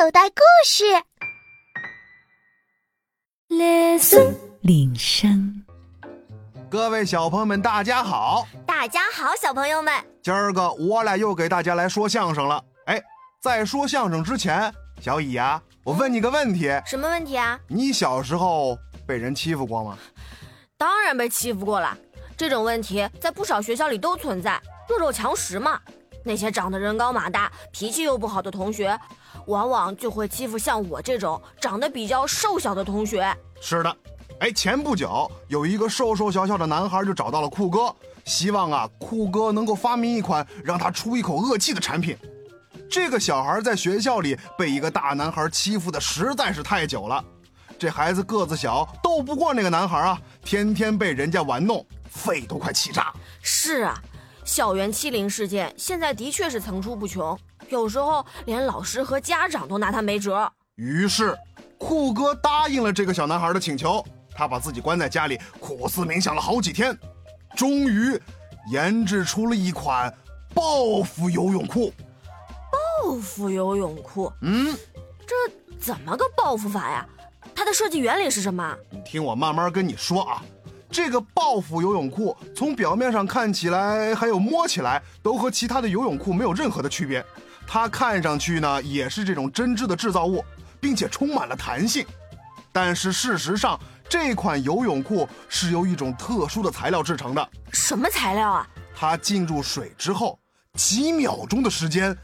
口袋故事。Listen，铃声。各位小朋友们，大家好！大家好，小朋友们，今儿个我俩又给大家来说相声了。哎，在说相声之前，小乙呀，我问你个问题：什么问题啊？你小时候被人欺负过吗？当然被欺负过了。这种问题在不少学校里都存在，弱肉强食嘛。那些长得人高马大、脾气又不好的同学，往往就会欺负像我这种长得比较瘦小的同学。是的，哎，前不久有一个瘦瘦小小的男孩就找到了酷哥，希望啊酷哥能够发明一款让他出一口恶气的产品。这个小孩在学校里被一个大男孩欺负的实在是太久了，这孩子个子小，斗不过那个男孩啊，天天被人家玩弄，肺都快气炸。是啊。校园欺凌事件现在的确是层出不穷，有时候连老师和家长都拿他没辙。于是，酷哥答应了这个小男孩的请求。他把自己关在家里，苦思冥想了好几天，终于研制出了一款报复游泳裤。报复游泳裤？嗯，这怎么个报复法呀？它的设计原理是什么？你听我慢慢跟你说啊。这个报复游泳裤从表面上看起来，还有摸起来，都和其他的游泳裤没有任何的区别。它看上去呢，也是这种针织的制造物，并且充满了弹性。但是事实上，这款游泳裤是由一种特殊的材料制成的。什么材料啊？它进入水之后，几秒钟的时间，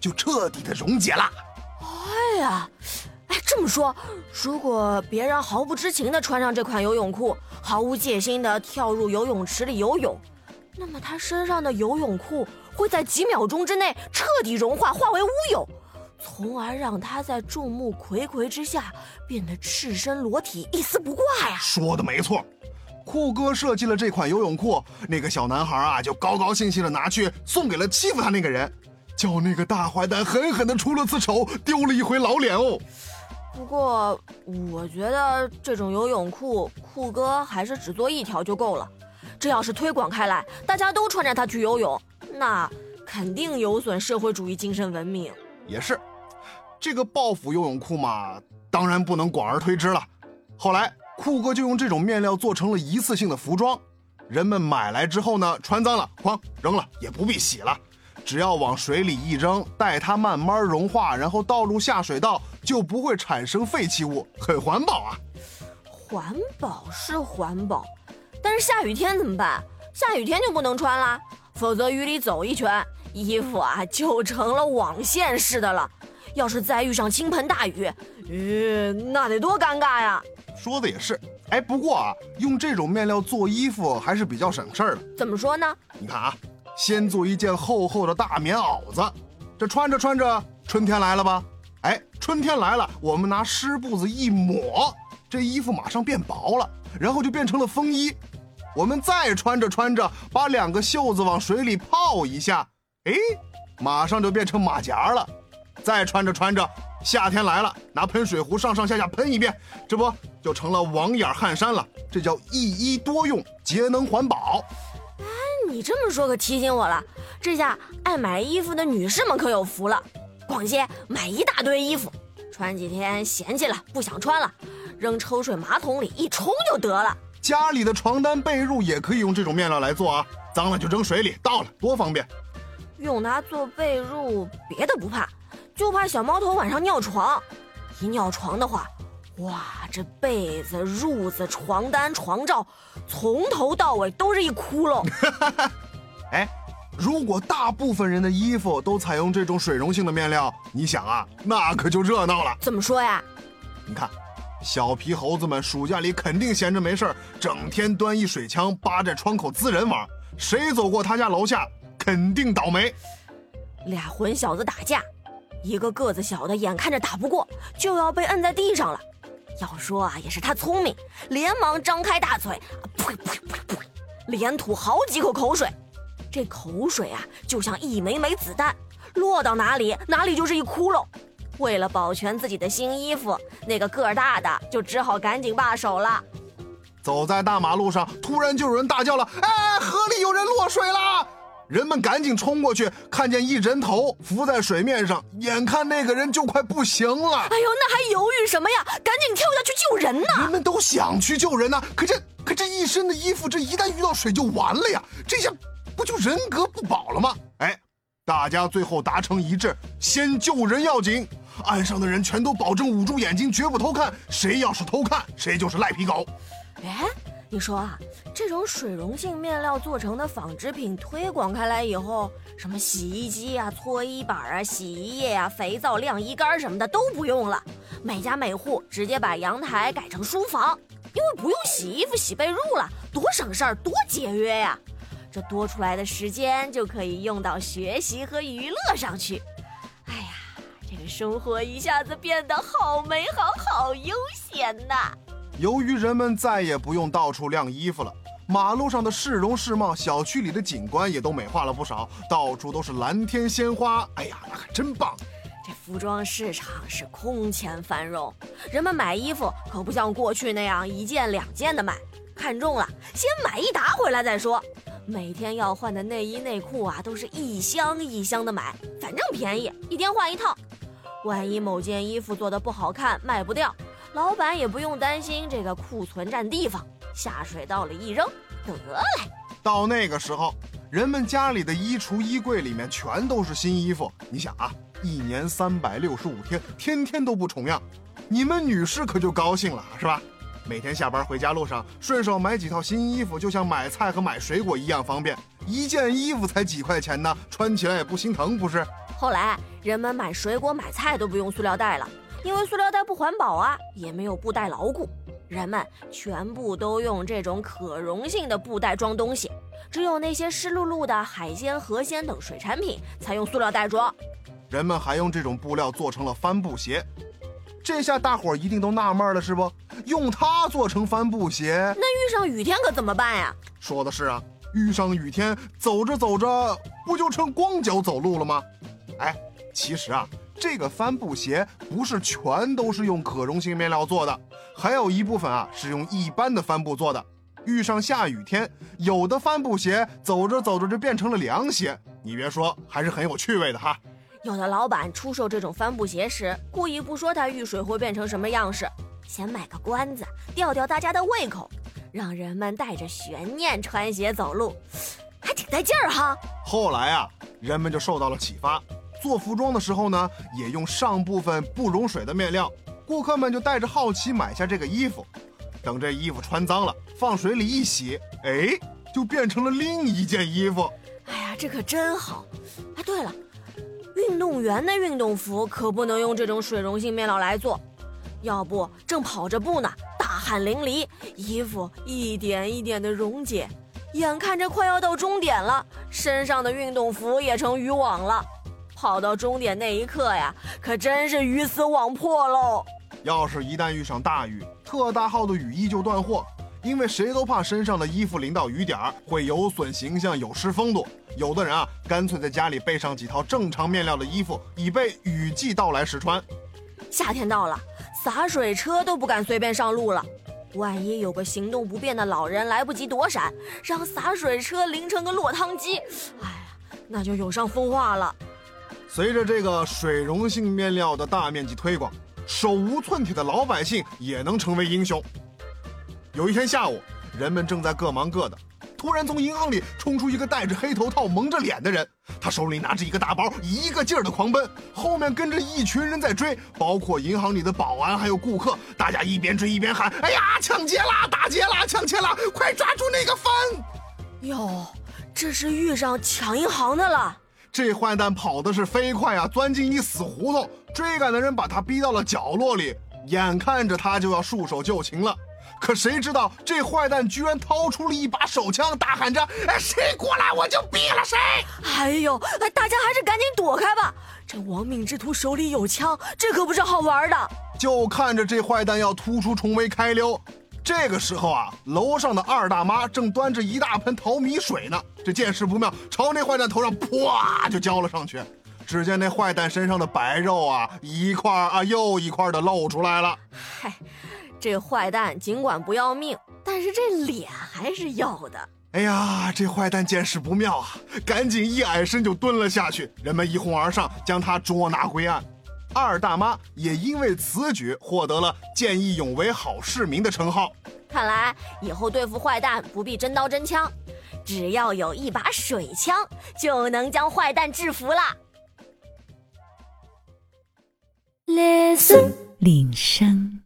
就彻底的溶解了。哎呀！这么说，如果别人毫不知情地穿上这款游泳裤，毫无戒心地跳入游泳池里游泳，那么他身上的游泳裤会在几秒钟之内彻底融化，化为乌有，从而让他在众目睽睽之下变得赤身裸体，一丝不挂呀！说的没错，酷哥设计了这款游泳裤，那个小男孩啊就高高兴兴地拿去送给了欺负他那个人，叫那个大坏蛋狠狠地出了次丑，丢了一回老脸哦。不过，我觉得这种游泳裤，酷哥还是只做一条就够了。这要是推广开来，大家都穿着它去游泳，那肯定有损社会主义精神文明。也是，这个报复游泳裤嘛，当然不能广而推之了。后来，酷哥就用这种面料做成了一次性的服装，人们买来之后呢，穿脏了，哐扔了，也不必洗了。只要往水里一扔，待它慢慢融化，然后倒入下水道，就不会产生废弃物，很环保啊！环保是环保，但是下雨天怎么办？下雨天就不能穿啦，否则雨里走一圈，衣服啊就成了网线似的了。要是再遇上倾盆大雨，吁，那得多尴尬呀！说的也是，哎，不过啊，用这种面料做衣服还是比较省事儿的。怎么说呢？你看啊。先做一件厚厚的大棉袄子，这穿着穿着，春天来了吧？春天来了，我们拿湿布子一抹，这衣服马上变薄了，然后就变成了风衣。我们再穿着穿着，把两个袖子往水里泡一下，哎，马上就变成马甲了。再穿着穿着，夏天来了，拿喷水壶上上下下喷一遍，这不就成了网眼汗衫了？这叫一衣多用，节能环保。哎你这么说可提醒我了，这下爱买衣服的女士们可有福了，逛街买一大堆衣服，穿几天嫌弃了不想穿了，扔抽水马桶里一冲就得了。家里的床单被褥也可以用这种面料来做啊，脏了就扔水里倒了，多方便。用它做被褥，别的不怕，就怕小猫头晚上尿床，一尿床的话。哇，这被子、褥子、床单、床罩，从头到尾都是一窟窿。哎，如果大部分人的衣服都采用这种水溶性的面料，你想啊，那可就热闹了。怎么说呀？你看，小皮猴子们暑假里肯定闲着没事儿整天端一水枪扒在窗口滋人玩，谁走过他家楼下，肯定倒霉。俩混小子打架，一个个子小的眼看着打不过，就要被摁在地上了。要说啊，也是他聪明，连忙张开大嘴，呸呸呸呸，连吐好几口口水。这口水啊，就像一枚枚子弹，落到哪里，哪里就是一窟窿。为了保全自己的新衣服，那个个儿大的就只好赶紧罢手了。走在大马路上，突然就有人大叫了：“哎，河里有人落水了！”人们赶紧冲过去，看见一人头浮在水面上，眼看那个人就快不行了。哎呦，那还犹豫什么呀？赶紧跳下去救人呐！人们都想去救人呐，可这可这一身的衣服，这一旦遇到水就完了呀！这下不就人格不保了吗？哎，大家最后达成一致，先救人要紧。岸上的人全都保证捂住眼睛，绝不偷看。谁要是偷看，谁就是赖皮狗。哎。你说啊，这种水溶性面料做成的纺织品推广开来以后，什么洗衣机啊、搓衣板啊、洗衣液啊、肥皂、晾衣杆什么的都不用了，每家每户直接把阳台改成书房，因为不用洗衣服、洗被褥了，多省事儿、多节约呀！这多出来的时间就可以用到学习和娱乐上去。哎呀，这个生活一下子变得好美好、好悠闲呐！由于人们再也不用到处晾衣服了，马路上的市容市貌、小区里的景观也都美化了不少，到处都是蓝天鲜花。哎呀，那可真棒！这服装市场是空前繁荣，人们买衣服可不像过去那样一件两件的买，看中了先买一沓回来再说。每天要换的内衣内裤啊，都是一箱一箱的买，反正便宜，一天换一套。万一某件衣服做的不好看，卖不掉。老板也不用担心这个库存占地方，下水道里一扔得嘞。到那个时候，人们家里的衣橱、衣柜里面全都是新衣服。你想啊，一年三百六十五天，天天都不重样，你们女士可就高兴了，是吧？每天下班回家路上，顺手买几套新衣服，就像买菜和买水果一样方便。一件衣服才几块钱呢，穿起来也不心疼，不是？后来人们买水果、买菜都不用塑料袋了。因为塑料袋不环保啊，也没有布袋牢固，人们全部都用这种可溶性的布袋装东西，只有那些湿漉漉的海鲜、河鲜等水产品才用塑料袋装。人们还用这种布料做成了帆布鞋，这下大伙儿一定都纳闷了，是不？用它做成帆布鞋，那遇上雨天可怎么办呀？说的是啊，遇上雨天，走着走着不就成光脚走路了吗？哎，其实啊。这个帆布鞋不是全都是用可溶性面料做的，还有一部分啊是用一般的帆布做的。遇上下雨天，有的帆布鞋走着走着就变成了凉鞋。你别说，还是很有趣味的哈。有的老板出售这种帆布鞋时，故意不说它遇水会变成什么样式，先卖个关子，吊吊大家的胃口，让人们带着悬念穿鞋走路，还挺带劲儿哈。后来啊，人们就受到了启发。做服装的时候呢，也用上部分不溶水的面料，顾客们就带着好奇买下这个衣服。等这衣服穿脏了，放水里一洗，哎，就变成了另一件衣服。哎呀，这可真好！哎，对了，运动员的运动服可不能用这种水溶性面料来做，要不正跑着步呢，大汗淋漓，衣服一点一点的溶解，眼看着快要到终点了，身上的运动服也成渔网了。跑到终点那一刻呀，可真是鱼死网破喽！要是一旦遇上大雨，特大号的雨衣就断货，因为谁都怕身上的衣服淋到雨点儿会有损形象、有失风度。有的人啊，干脆在家里备上几套正常面料的衣服，以备雨季到来时穿。夏天到了，洒水车都不敢随便上路了，万一有个行动不便的老人来不及躲闪，让洒水车淋成个落汤鸡，哎呀，那就有伤风化了。随着这个水溶性面料的大面积推广，手无寸铁的老百姓也能成为英雄。有一天下午，人们正在各忙各的，突然从银行里冲出一个戴着黑头套、蒙着脸的人，他手里拿着一个大包，一个劲儿的狂奔，后面跟着一群人在追，包括银行里的保安还有顾客，大家一边追一边喊：“哎呀，抢劫啦！打劫啦！抢劫啦！快抓住那个犯！”哟，这是遇上抢银行的了。这坏蛋跑的是飞快啊，钻进一死胡同，追赶的人把他逼到了角落里，眼看着他就要束手就擒了。可谁知道这坏蛋居然掏出了一把手枪，大喊着：“哎，谁过来我就毙了谁！”哎呦，哎，大家还是赶紧躲开吧。这亡命之徒手里有枪，这可不是好玩的。就看着这坏蛋要突出重围开溜。这个时候啊，楼上的二大妈正端着一大盆淘米水呢。这见势不妙，朝那坏蛋头上啪就浇了上去。只见那坏蛋身上的白肉啊，一块啊又一块的露出来了。嗨，这坏蛋尽管不要命，但是这脸还是要的。哎呀，这坏蛋见势不妙啊，赶紧一矮身就蹲了下去。人们一哄而上，将他捉拿归案。二大妈也因为此举获得了见义勇为好市民的称号。看来以后对付坏蛋不必真刀真枪，只要有一把水枪，就能将坏蛋制服了。Listen，铃声。